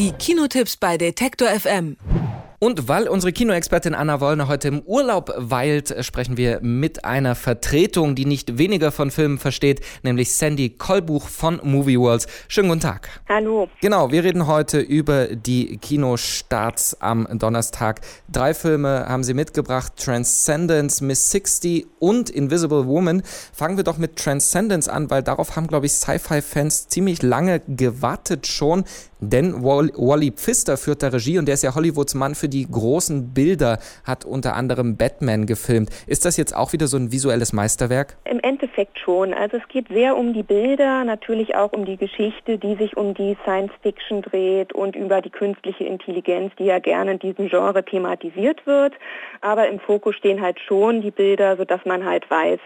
Die Kinotipps bei Detektor FM. Und weil unsere Kinoexpertin Anna Wollner heute im Urlaub weilt, sprechen wir mit einer Vertretung, die nicht weniger von Filmen versteht, nämlich Sandy Kolbuch von Movie Worlds. Schönen guten Tag. Hallo. Genau, wir reden heute über die Kinostarts am Donnerstag. Drei Filme haben Sie mitgebracht: Transcendence, Miss 60 und Invisible Woman. Fangen wir doch mit Transcendence an, weil darauf haben, glaube ich, Sci-Fi-Fans ziemlich lange gewartet schon. Denn Wally Pfister führt der Regie und der ist ja Hollywoods Mann für die großen Bilder, hat unter anderem Batman gefilmt. Ist das jetzt auch wieder so ein visuelles Meisterwerk? Im Endeffekt schon. Also es geht sehr um die Bilder, natürlich auch um die Geschichte, die sich um die Science Fiction dreht und über die künstliche Intelligenz, die ja gerne in diesem Genre thematisiert wird. Aber im Fokus stehen halt schon die Bilder, sodass man halt weiß,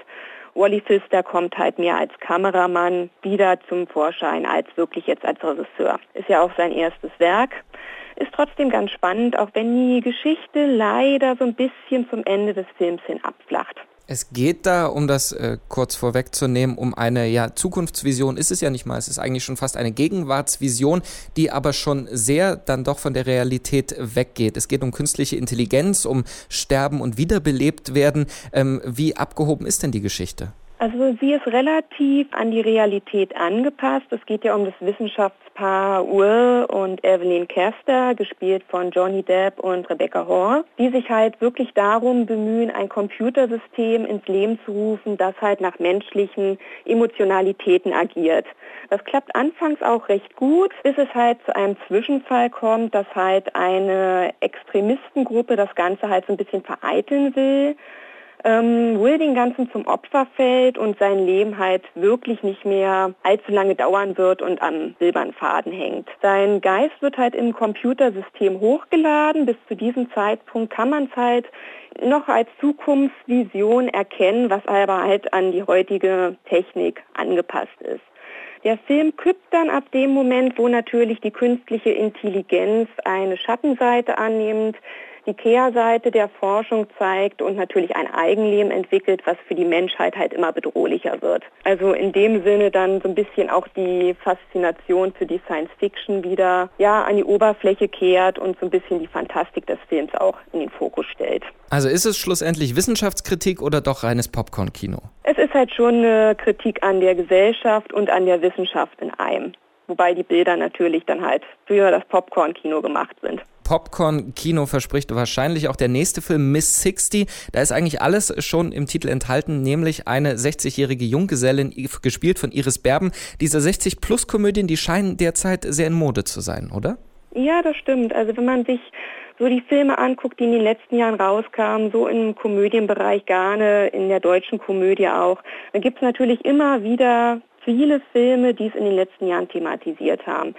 Wally Pfister kommt halt mehr als Kameramann wieder zum Vorschein als wirklich jetzt als Regisseur. Ist ja auch sein erstes Werk. Ist trotzdem ganz spannend, auch wenn die Geschichte leider so ein bisschen zum Ende des Films hin abflacht. Es geht da, um das äh, kurz vorwegzunehmen, um eine ja, Zukunftsvision. Ist es ja nicht mal. Es ist eigentlich schon fast eine Gegenwartsvision, die aber schon sehr dann doch von der Realität weggeht. Es geht um künstliche Intelligenz, um Sterben und Wiederbelebt werden. Ähm, wie abgehoben ist denn die Geschichte? Also sie ist relativ an die Realität angepasst. Es geht ja um das Wissenschaftspaar Will und Evelyn Kester, gespielt von Johnny Depp und Rebecca Hall, die sich halt wirklich darum bemühen, ein Computersystem ins Leben zu rufen, das halt nach menschlichen Emotionalitäten agiert. Das klappt anfangs auch recht gut, bis es halt zu einem Zwischenfall kommt, dass halt eine Extremistengruppe das Ganze halt so ein bisschen vereiteln will ähm, Will den Ganzen zum Opfer fällt und sein Leben halt wirklich nicht mehr allzu lange dauern wird und am silbernen Faden hängt. Sein Geist wird halt im Computersystem hochgeladen. Bis zu diesem Zeitpunkt kann man es halt noch als Zukunftsvision erkennen, was aber halt an die heutige Technik angepasst ist. Der Film kippt dann ab dem Moment, wo natürlich die künstliche Intelligenz eine Schattenseite annimmt, die Kehrseite der Forschung zeigt und natürlich ein Eigenleben entwickelt, was für die Menschheit halt immer bedrohlicher wird. Also in dem Sinne dann so ein bisschen auch die Faszination für die Science Fiction wieder ja an die Oberfläche kehrt und so ein bisschen die Fantastik des Films auch in den Fokus stellt. Also ist es schlussendlich Wissenschaftskritik oder doch reines Popcorn-Kino? Es ist halt schon eine Kritik an der Gesellschaft und an der Wissenschaft in einem. Wobei die Bilder natürlich dann halt für das Popcorn-Kino gemacht sind. Popcorn-Kino verspricht wahrscheinlich auch der nächste Film Miss 60. Da ist eigentlich alles schon im Titel enthalten, nämlich eine 60-jährige Junggesellin, gespielt von Iris Berben. Diese 60-Plus-Komödien, die scheinen derzeit sehr in Mode zu sein, oder? Ja, das stimmt. Also wenn man sich so die Filme anguckt, die in den letzten Jahren rauskamen, so im Komödienbereich gerne, in der deutschen Komödie auch, dann gibt es natürlich immer wieder viele Filme, die es in den letzten Jahren thematisiert haben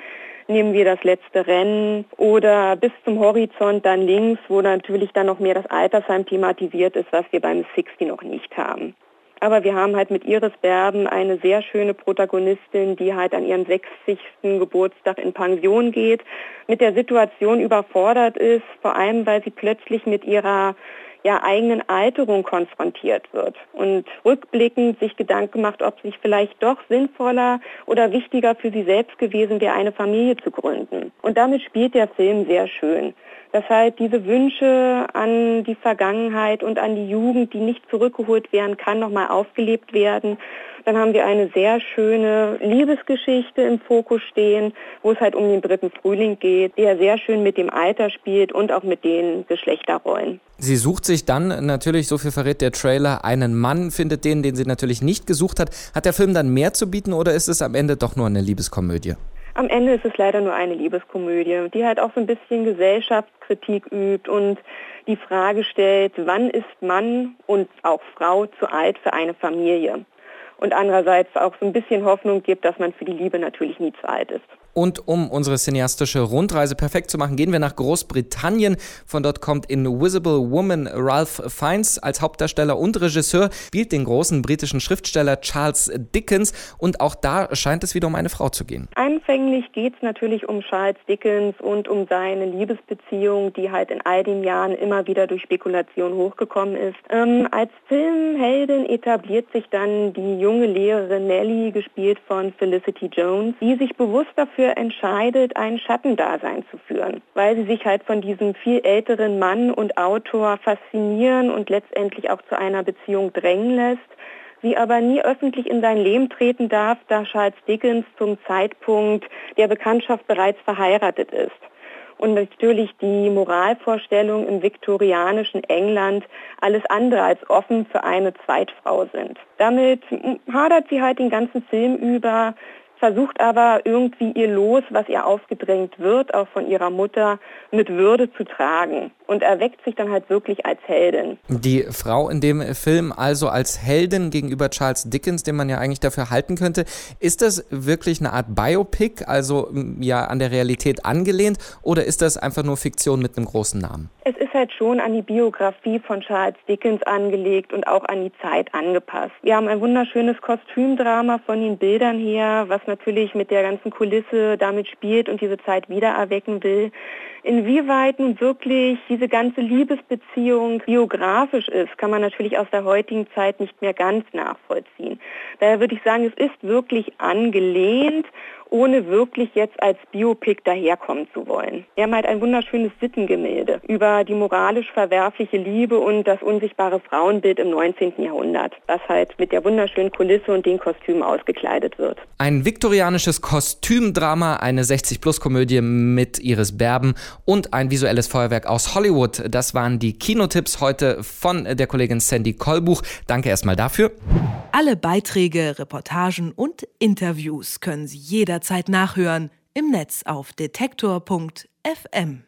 nehmen wir das letzte Rennen oder bis zum Horizont dann links, wo natürlich dann noch mehr das Altersheim thematisiert ist, was wir beim 60 noch nicht haben. Aber wir haben halt mit Iris Berben eine sehr schöne Protagonistin, die halt an ihrem 60. Geburtstag in Pension geht, mit der Situation überfordert ist, vor allem weil sie plötzlich mit ihrer ja, eigenen Alterung konfrontiert wird und rückblickend sich Gedanken macht, ob sich vielleicht doch sinnvoller oder wichtiger für sie selbst gewesen wäre, eine Familie zu gründen. Und damit spielt der Film sehr schön. Dass halt diese Wünsche an die Vergangenheit und an die Jugend, die nicht zurückgeholt werden kann, nochmal aufgelebt werden dann haben wir eine sehr schöne Liebesgeschichte im Fokus stehen, wo es halt um den dritten Frühling geht, der sehr schön mit dem Alter spielt und auch mit den Geschlechterrollen. Sie sucht sich dann natürlich, so viel verrät der Trailer, einen Mann, findet den, den sie natürlich nicht gesucht hat. Hat der Film dann mehr zu bieten oder ist es am Ende doch nur eine Liebeskomödie? Am Ende ist es leider nur eine Liebeskomödie, die halt auch so ein bisschen Gesellschaftskritik übt und die Frage stellt, wann ist Mann und auch Frau zu alt für eine Familie? Und andererseits auch so ein bisschen Hoffnung gibt, dass man für die Liebe natürlich nie zu alt ist. Und um unsere cineastische Rundreise perfekt zu machen, gehen wir nach Großbritannien. Von dort kommt Invisible Woman Ralph Fiennes als Hauptdarsteller und Regisseur, spielt den großen britischen Schriftsteller Charles Dickens. Und auch da scheint es wieder um eine Frau zu gehen. Anfänglich geht es natürlich um Charles Dickens und um seine Liebesbeziehung, die halt in all den Jahren immer wieder durch Spekulation hochgekommen ist. Ähm, als Filmheldin etabliert sich dann die junge Lehrerin Nellie, gespielt von Felicity Jones, die sich bewusst dafür dafür entscheidet, ein Schattendasein zu führen, weil sie sich halt von diesem viel älteren Mann und Autor faszinieren und letztendlich auch zu einer Beziehung drängen lässt, sie aber nie öffentlich in sein Leben treten darf, da Charles Dickens zum Zeitpunkt der Bekanntschaft bereits verheiratet ist und natürlich die Moralvorstellungen im viktorianischen England alles andere als offen für eine Zweitfrau sind. Damit hadert sie halt den ganzen Film über, versucht aber irgendwie ihr Los, was ihr aufgedrängt wird, auch von ihrer Mutter, mit Würde zu tragen und erweckt sich dann halt wirklich als Heldin. Die Frau in dem Film also als Heldin gegenüber Charles Dickens, den man ja eigentlich dafür halten könnte. Ist das wirklich eine Art Biopic, also ja an der Realität angelehnt, oder ist das einfach nur Fiktion mit einem großen Namen? Es ist halt schon an die Biografie von Charles Dickens angelegt und auch an die Zeit angepasst. Wir haben ein wunderschönes Kostümdrama von den Bildern her, was natürlich mit der ganzen Kulisse damit spielt und diese Zeit wiedererwecken will. Inwieweit nun wirklich diese ganze Liebesbeziehung biografisch ist, kann man natürlich aus der heutigen Zeit nicht mehr ganz nachvollziehen. Daher würde ich sagen, es ist wirklich angelehnt ohne wirklich jetzt als Biopic daherkommen zu wollen. Wir haben halt ein wunderschönes Sittengemälde über die moralisch verwerfliche Liebe und das unsichtbare Frauenbild im 19. Jahrhundert, das halt mit der wunderschönen Kulisse und den Kostümen ausgekleidet wird. Ein viktorianisches Kostümdrama, eine 60-Plus-Komödie mit Iris Berben und ein visuelles Feuerwerk aus Hollywood. Das waren die Kinotipps heute von der Kollegin Sandy Kollbuch. Danke erstmal dafür. Alle Beiträge, Reportagen und Interviews können Sie jederzeit nachhören im Netz auf detektor.fm.